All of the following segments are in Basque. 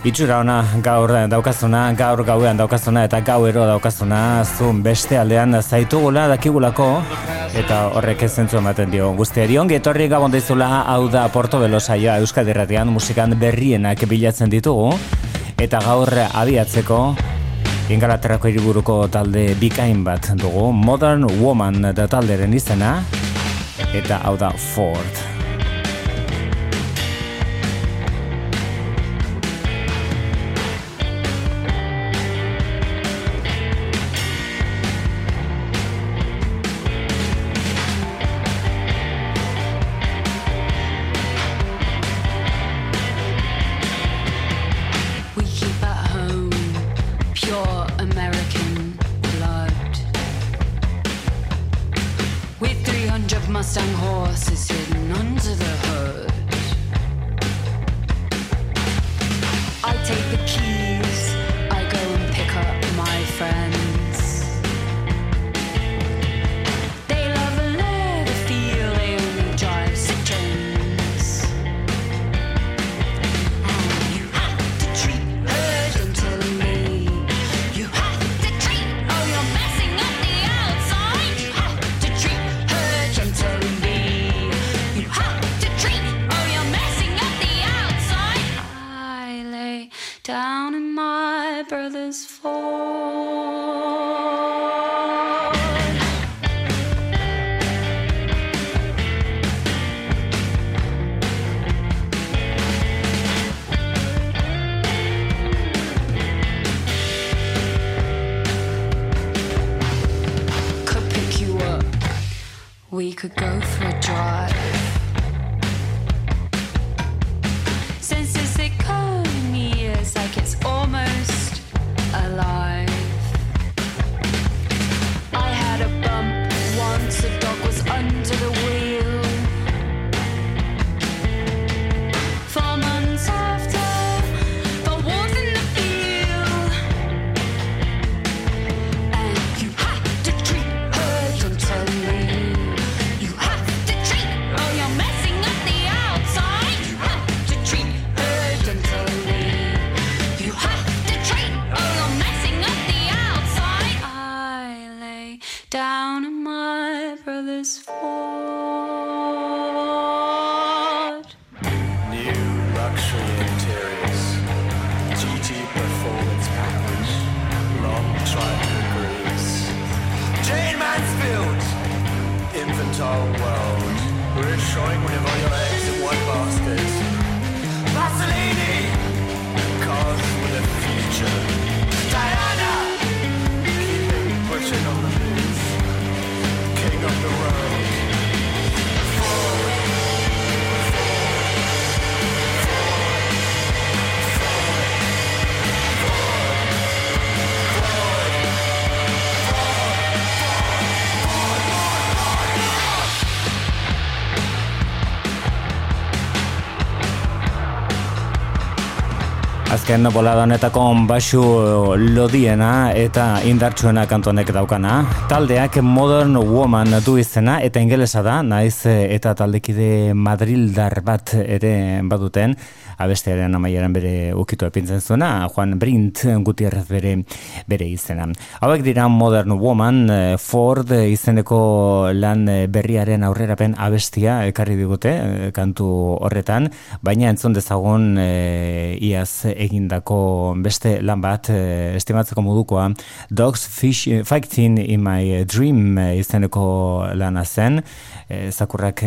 Itxura ona gaur daukazuna, gaur gauean daukazuna eta gauero daukazuna zun beste aldean zaitugula dakigulako eta horrek ez zentzu ematen dio. Guztiari ongi etorri gabon dizula hau da Porto Belosaioa Euskadi Radian musikan berrienak bilatzen ditugu. Eta gaur abiatzeko Ingalaterrako hiriburuko talde bikain bat dugu. Modern Woman da talderen izena. Eta hau da Ford Mustang horse is hidden under the hood. Azken bolada honetako basu lodiena eta indartsuena kantonek daukana. Taldeak Modern Woman du izena eta ingelesa da, naiz eta taldekide Madrildar bat ere baduten abestearen amaieran bere ukitu epintzen zuena, Juan Brint Gutierrez bere, bere izena. Hauek dira Modern Woman, eh, Ford izeneko lan berriaren aurrerapen abestia ekarri digute, eh, kantu horretan, baina entzun dezagun e, iaz egindako beste lan bat e, estimatzeko modukoa Dogs Fish, Fighting in My Dream izeneko lana zen. E, zakurrak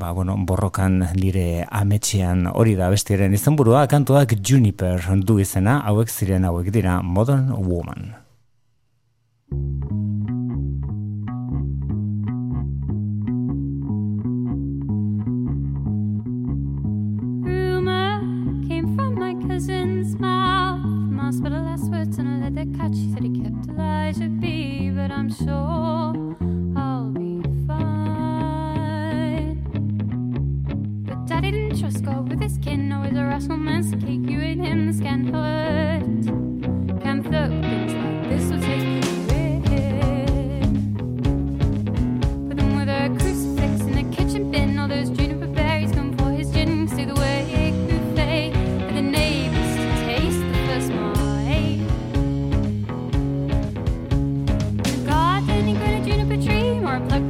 ba, bueno, borrokan lire ametxean hori da bestiaren izenburua kantuak Juniper du izena hauek ziren hauek dira Modern Woman kept Elijah be, but I'm sure I'll be fine. But Daddy didn't trust God with his kin. He's a rational man, so keep you in him. This can hurt. Can throw Like.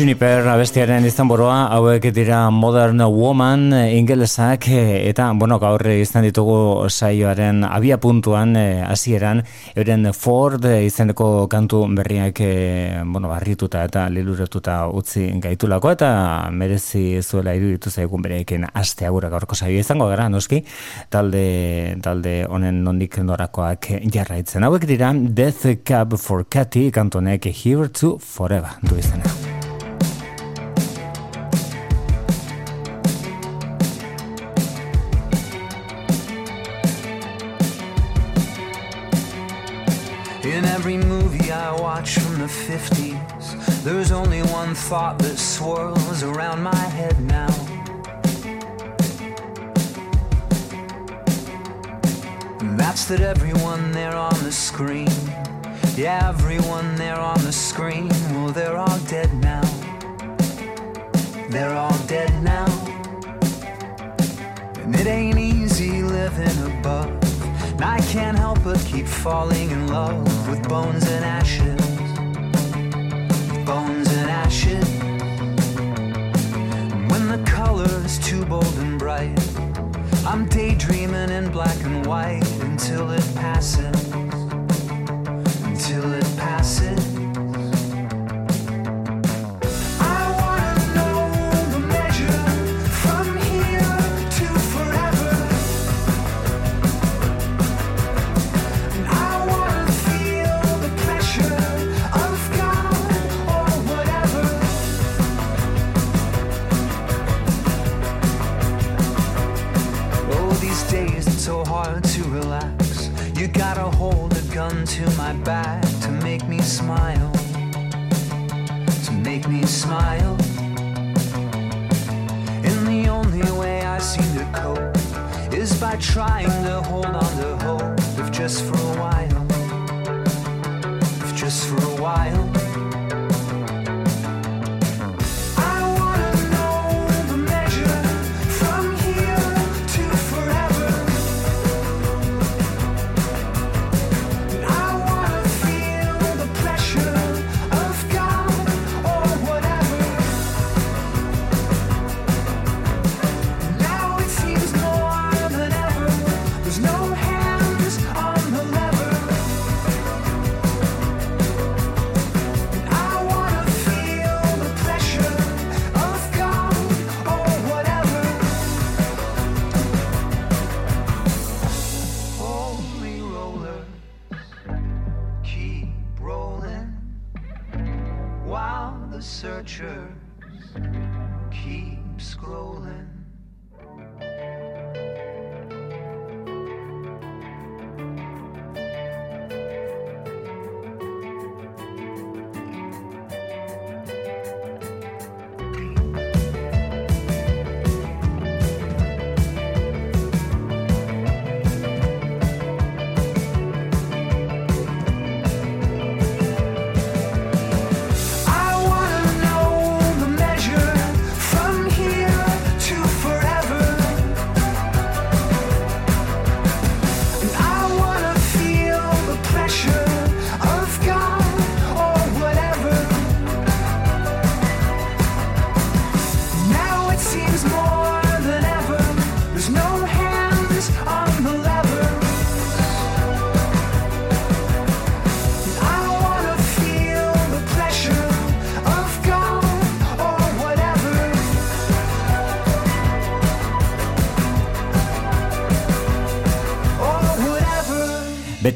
Juniper abestiaren izan boroa, hauek dira Modern Woman ingelesak eta, bueno, gaur izan ditugu saioaren abia puntuan eh, hasieran euren Ford izeneko kantu berriak eh, bueno, barrituta eta liluretuta utzi gaitulako eta merezi zuela iruditu zaigun bereekin aste agura gaurko saio izango gara, noski, talde, talde honen nondik norakoak jarraitzen. Hauek dira Death Cab for Cathy kantonek Here to Forever du izena. 50s. There's only one thought that swirls around my head now. And that's that everyone there on the screen, yeah, everyone there on the screen, well, they're all dead now. They're all dead now. And it ain't easy living above. And I can't help but keep falling in love with bones and ashes bones and ashes. When the color's too bold and bright, I'm daydreaming in black and white until it passes. Until it passes.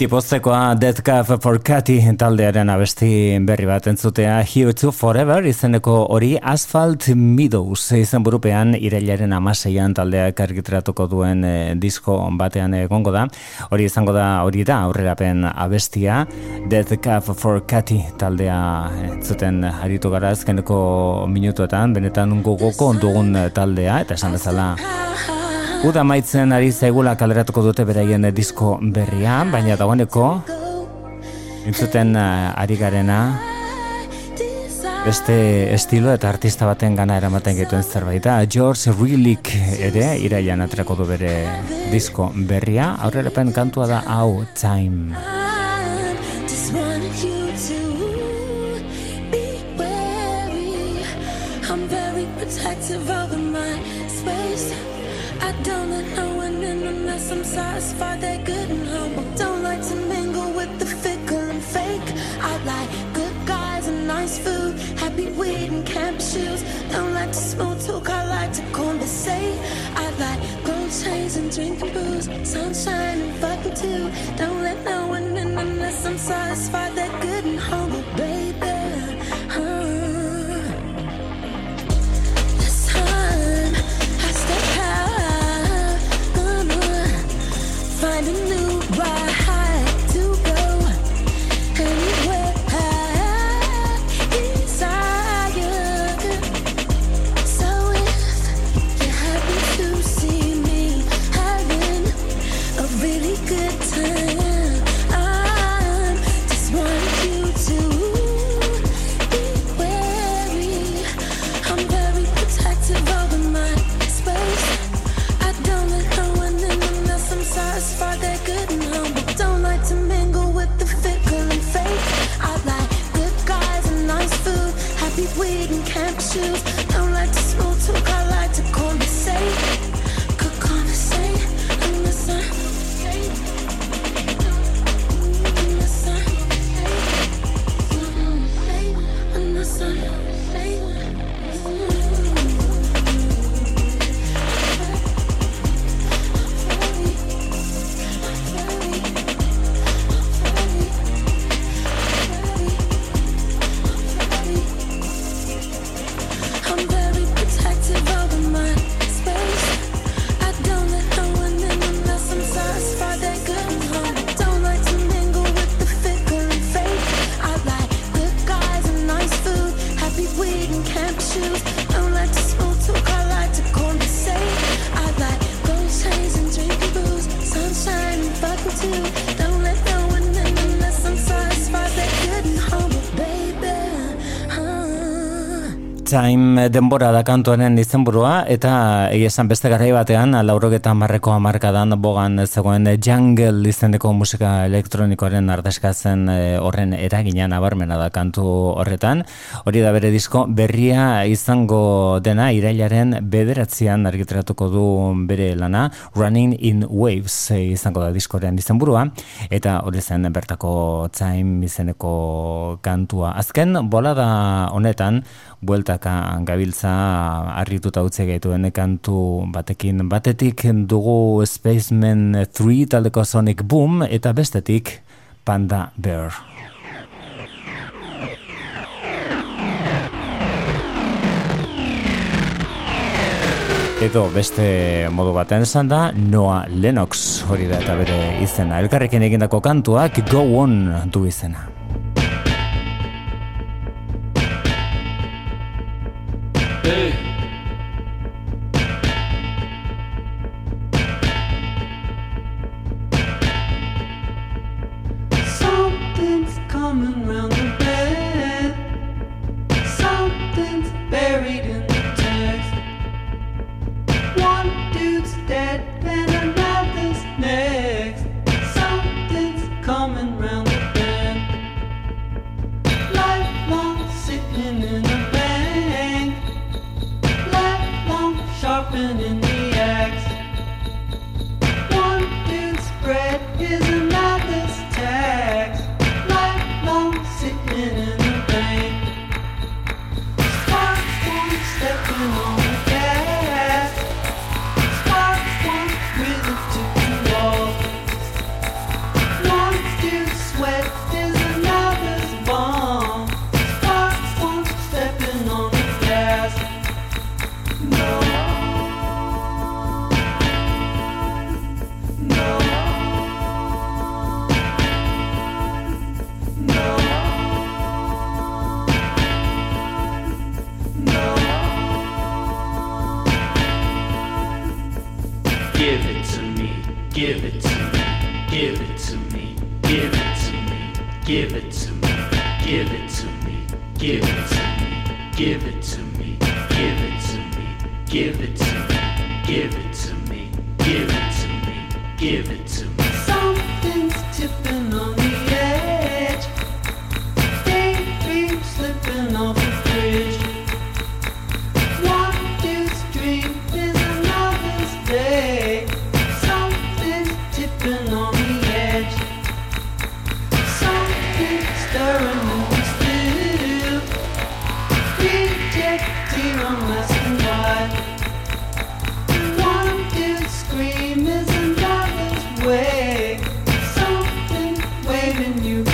beti postekoa Death Cab for Cathy taldearen abesti berri bat entzutea Here to Forever izeneko hori Asphalt Meadows izen burupean irailaren amaseian taldeak argitratuko duen e, disko batean egongo da. Hori izango da hori da aurrerapen abestia. Death Cab for Cathy taldea entzuten aritu gara azkeneko minutuetan benetan gogoko ondugun taldea eta esan bezala Uda maitzen ari zaigula kaleratuko dute beraien eh, disko berria, baina dagoeneko entzuten eh, ari garena beste estilo eta artista baten gana eramaten gituen zerbaita. George Rillick ere irailan atrako du bere disko berria, aurrerapen kantua da hau Time. too. Don't let no one in unless I'm satisfied that good. denbora da kantuaren izenburua eta egia esan beste garai batean laurogeta marreko hamarkadan bogan zegoen jungle izeneko musika elektronikoaren ardazkatzen e, horren eragina nabarmena da kantu horretan. Hori da bere disko berria izango dena irailaren bederatzean argitratuko du bere lana Running in Waves e, izango da diskoren izenburua eta hori zen bertako Time izeneko kantua. Azken bolada honetan bueltaka gabiltza harrituta utze gaituen kantu batekin. Batetik dugu Spaceman 3 taldeko Sonic Boom eta bestetik Panda Bear. Edo beste modu batean esan da Noah Lennox hori da eta bere izena. Elkarrekin egindako kantuak Go On du izena. you.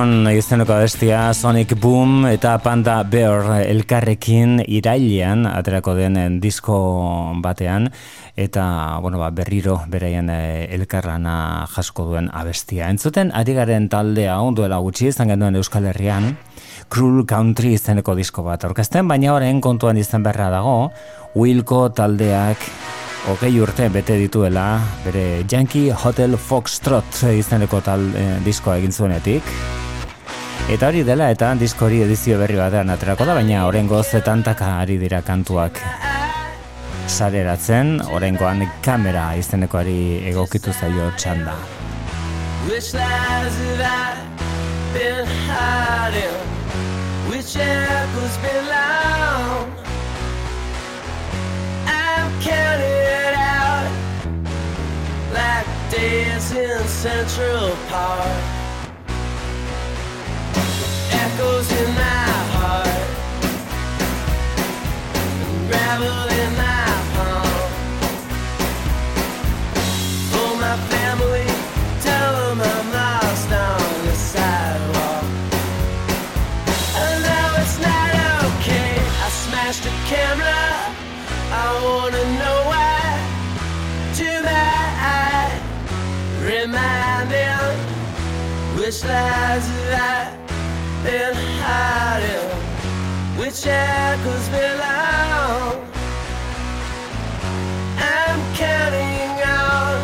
Go On izeneko abestia Sonic Boom eta Panda Bear elkarrekin irailean aterako den disko batean eta bueno, ba, berriro beraien eh, elkarrana jasko duen abestia. Entzuten ari garen taldea duela gutxi izan genuen Euskal Herrian Cruel Country izeneko disko bat aurkezten, baina horren kontuan izan berra dago Wilco taldeak hogei urte bete dituela bere Yankee Hotel Foxtrot izeneko tal eh, diskoa egin zuenetik. Eta hori dela eta disko hori edizio berri batean aterako da, baina orengo zetantaka ari dira kantuak sareratzen, orengoan kamera izenekoari egokitu zaio txanda. Which lies have I been hiding? Which echoes belong? I'm counting it out like days in Central Park. Which lies have I been hiding, which echoes belong. I'm counting on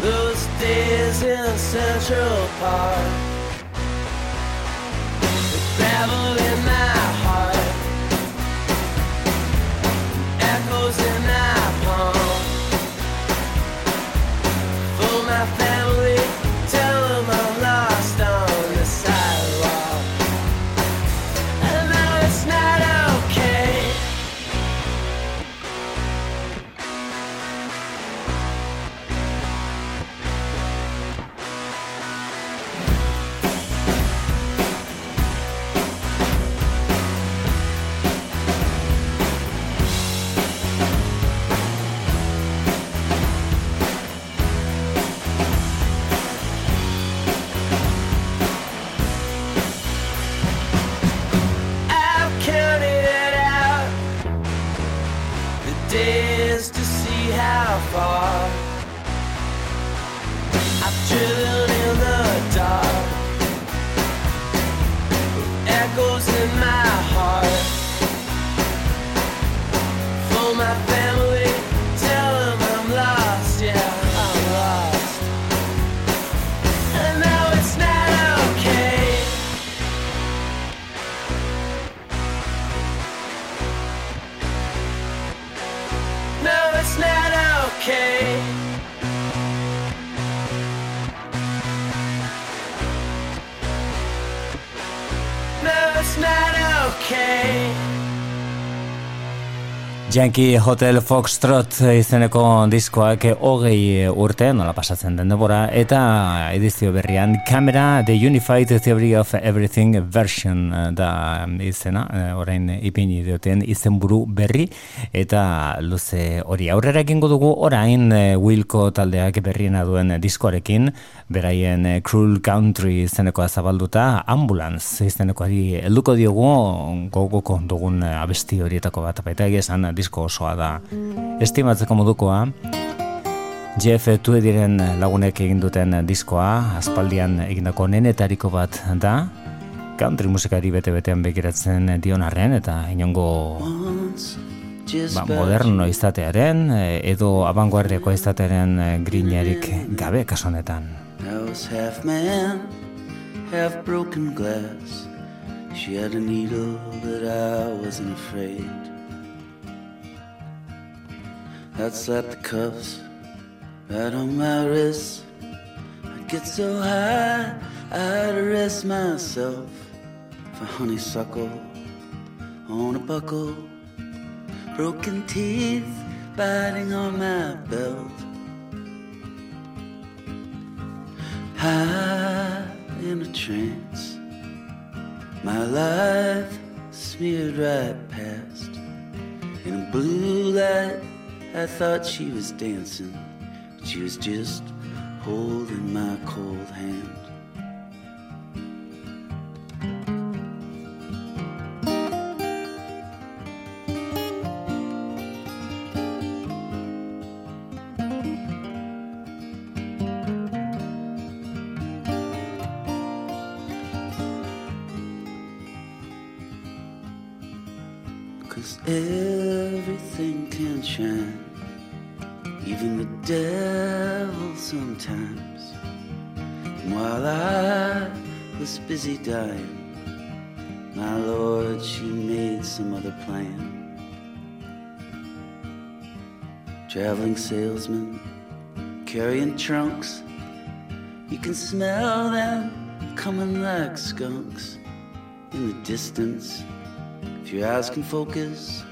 those days in Central Park. The gravel in my heart echoes in my palm. For my family, Yankee Hotel Foxtrot izeneko diskoak hogei urte, nola pasatzen den denbora, eta edizio berrian kamera The Unified Theory of Everything version eh, da izena, eh, orain ipini dioten izenburu berri, eta luze hori aurrera egingo dugu orain eh, Wilco taldeak berriena duen diskoarekin, beraien eh, Cruel Country izenekoa zabalduta, Ambulance izenekoari helduko diogu gogoko dugun eh, abesti horietako bat, baita egia esan disko osoa da estimatzeko modukoa. Jeff Tweediren lagunek egin duten diskoa, aspaldian egindako nenetariko bat da, country musikari bete-betean begiratzen dion arren, eta inongo ba, moderno izatearen, edo abanguardiako izatearen grinarik gabe kaso honetan. I was half man, half broken glass. She had a needle, but I wasn't afraid. I'd slap the cuffs right on my wrist. I'd get so high, I'd arrest myself for honeysuckle on a buckle. Broken teeth biting on my belt. high in a trance. My life smeared right past. In a blue light, I thought she was dancing, but she was just holding my cold hand. Cause everything can shine, even the devil sometimes. And while I was busy dying, my Lord, she made some other plan. Traveling salesman, carrying trunks. You can smell them coming like skunks in the distance. Your eyes can focus,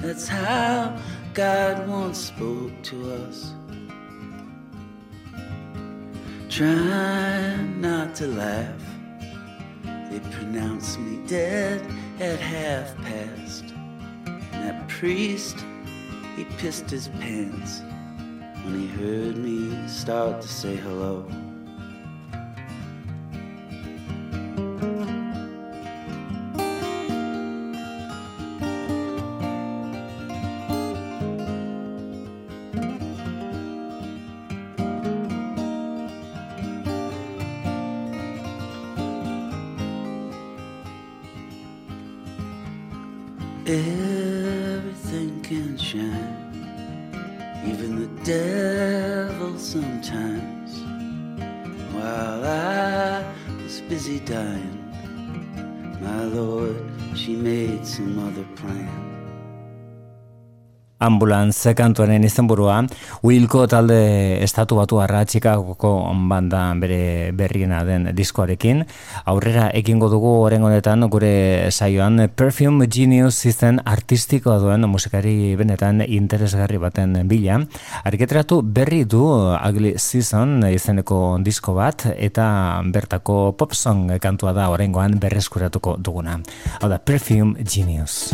that's how God once spoke to us. Try not to laugh. They pronounced me dead at half past. And that priest, he pissed his pants when he heard me start to say hello. Even the devil sometimes. While I was busy dying, my Lord, she made some other plan. Ambulance kantuaren izenburua. Wilco talde estatu batu arra Chicagoko banda bere berriena den diskoarekin. Aurrera ekingo dugu oren honetan gure saioan Perfume Genius izen artistikoa duen musikari benetan interesgarri baten bila. Ariketratu berri du Ugly Season izeneko disko bat eta bertako pop song kantua da orengoan berreskuratuko duguna. Hau da Perfume Genius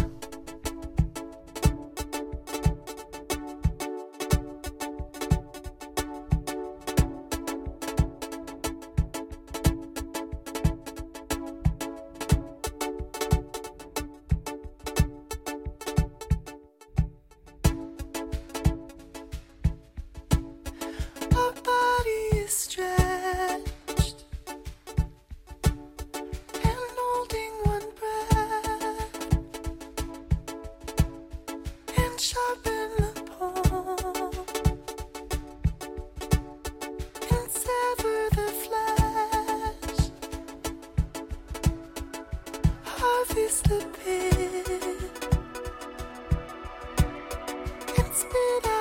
and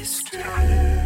history.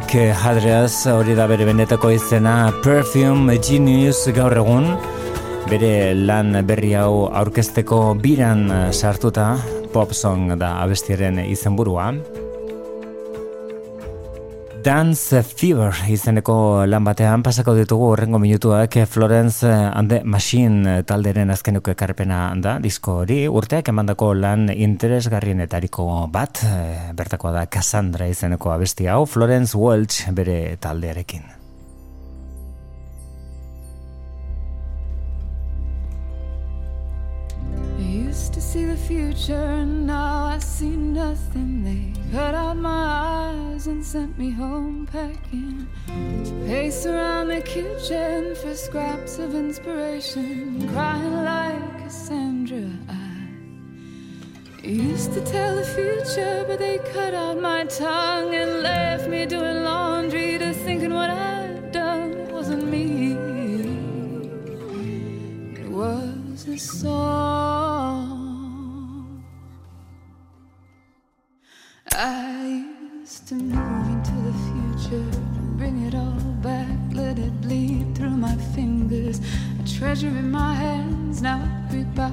Mike Hadrias hori da bere benetako izena Perfume Genius gaur egun. Bere lan berri hau aurkezteko biran sartuta pop song da abestiaren izenburua Dance Fever izeneko lan batean pasako ditugu horrengo minutuak Florence and the Machine talderen azkenuko ekarpena da disko hori. Urteak emandako lan interesgarrienetariko bat eh, bertakoa da Cassandra izeneko abesti hau Florence Welch bere taldearekin see the future, and now I see nothing. They cut out my eyes and sent me home packing to pace around the kitchen for scraps of inspiration, crying like Cassandra. I used to tell the future, but they cut out my tongue and left me doing laundry to thinking what I'd done. Wasn't me, it was a song. To move into the future, bring it all back, let it bleed through my fingers. A treasure in my hands, now I creep out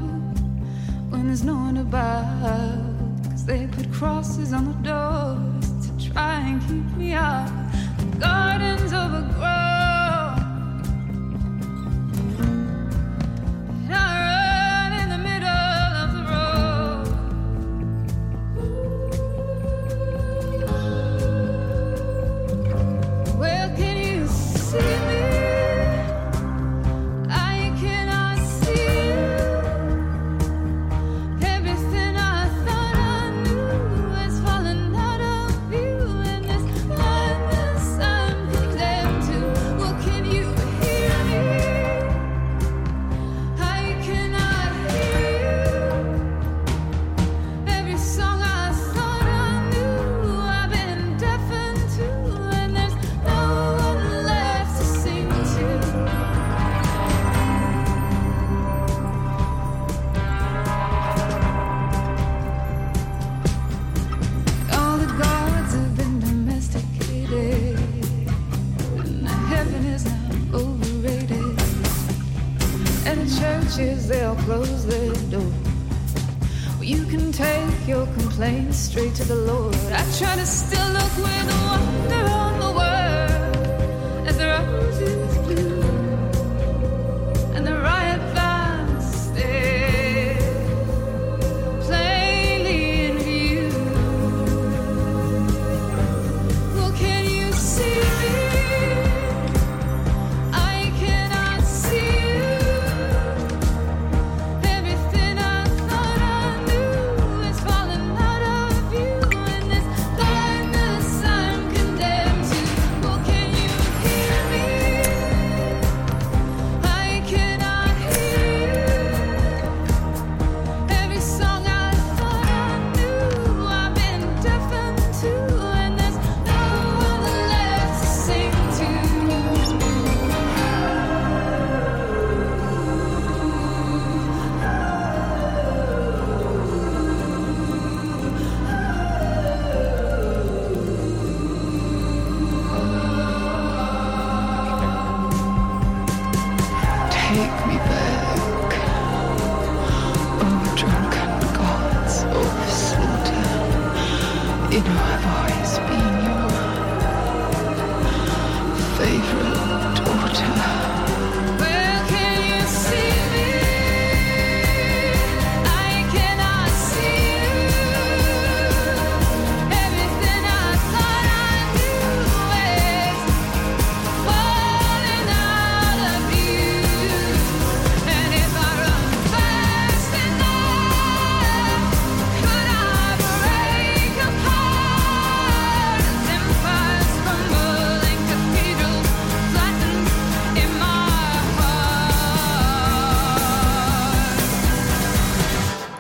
when there's no one about. Cause they put crosses on the doors to try and keep me out. The gardens overgrown.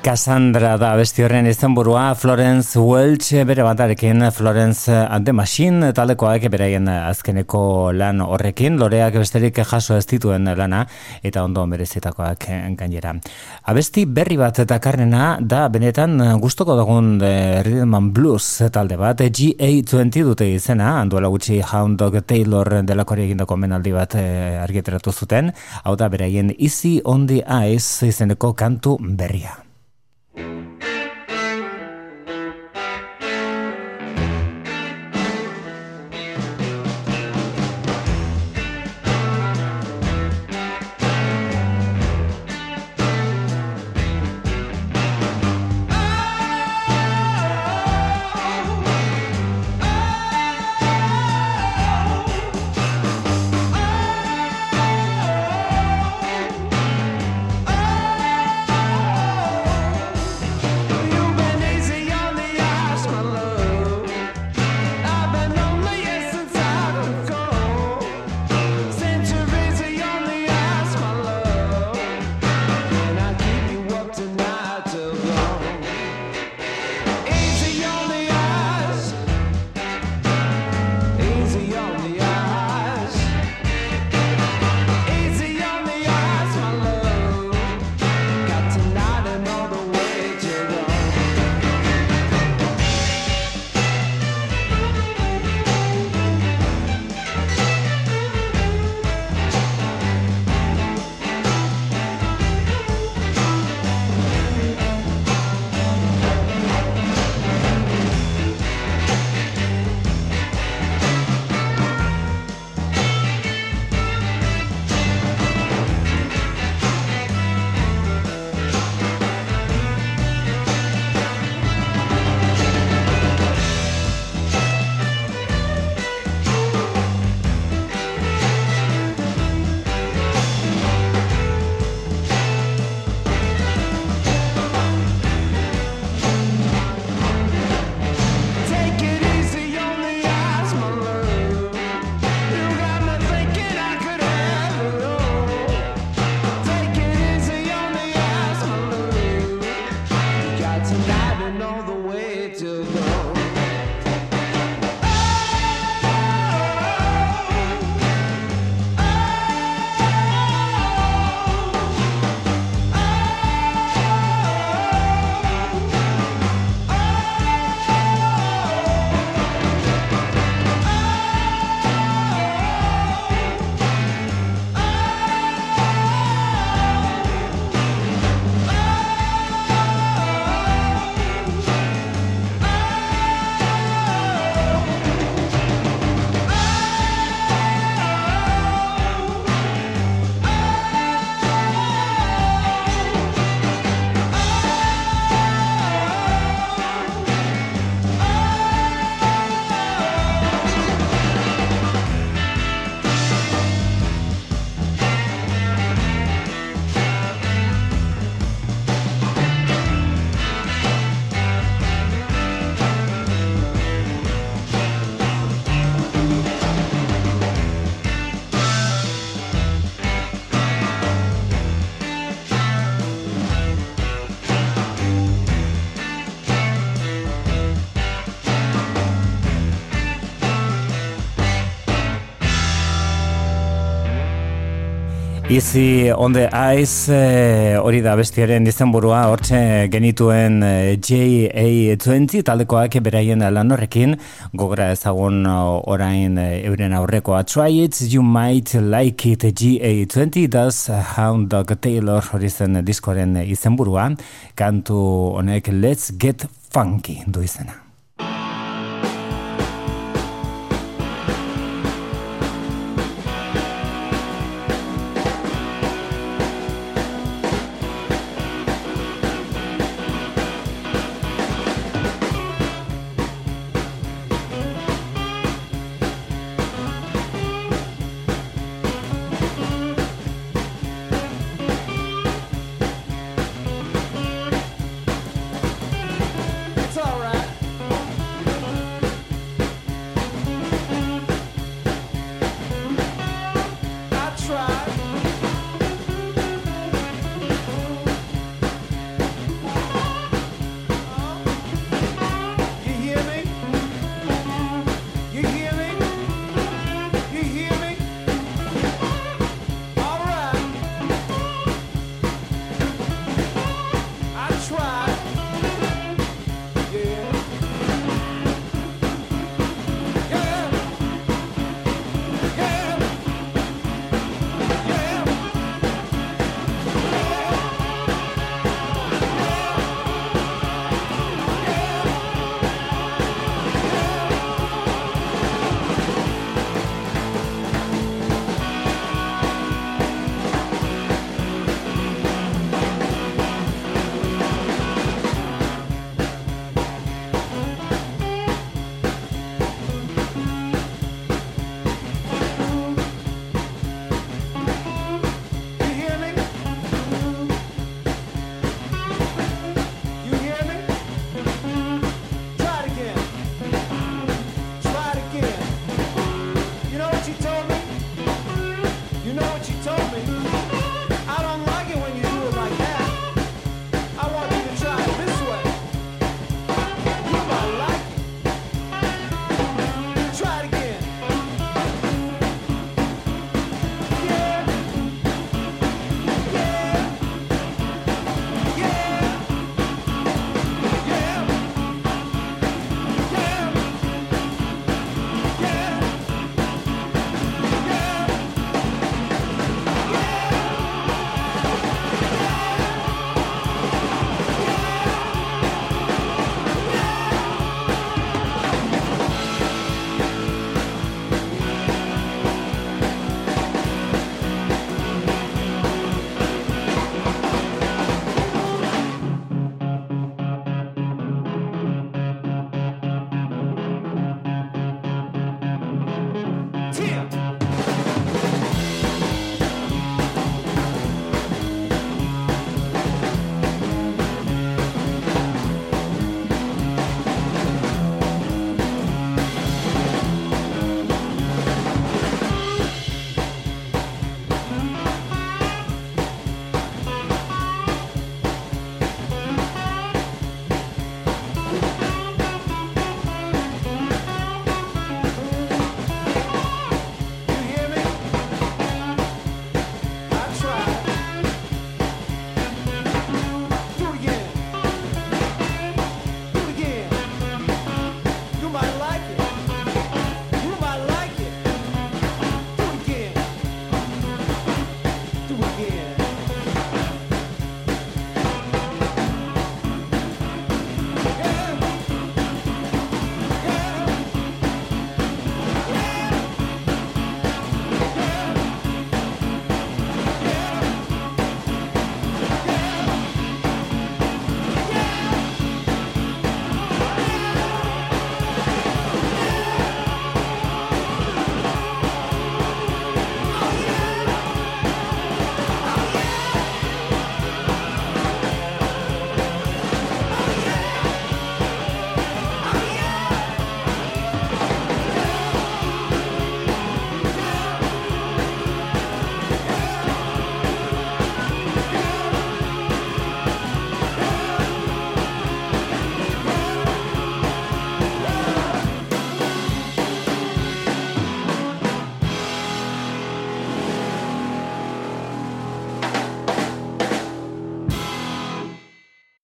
Cassandra da besti horren izenburua Florence Welch bere bandarekin Florence and the Machine talekoak beraien azkeneko lan horrekin loreak besterik jaso ez dituen lana eta ondo merezitakoak gainera. Abesti berri bat eta karnena da benetan gustoko dugun eh, Rhythm Blues talde bat GA20 dute izena handuela gutxi Hound Dog Taylor delakori egindako menaldi bat eh, argiteratu zuten hau da beraien Easy on the Ice izeneko kantu berria. Música Easy on the Ice eh, hori da bestiaren izenburua hortxe genituen eh, JA20 taldekoak beraien lan horrekin gogora ezagun eh, orain euren aurrekoa Try it, you might like it JA20 does Hound Dog Taylor hori zen diskoren izenburua. Kantu honek Let's Get Funky du izena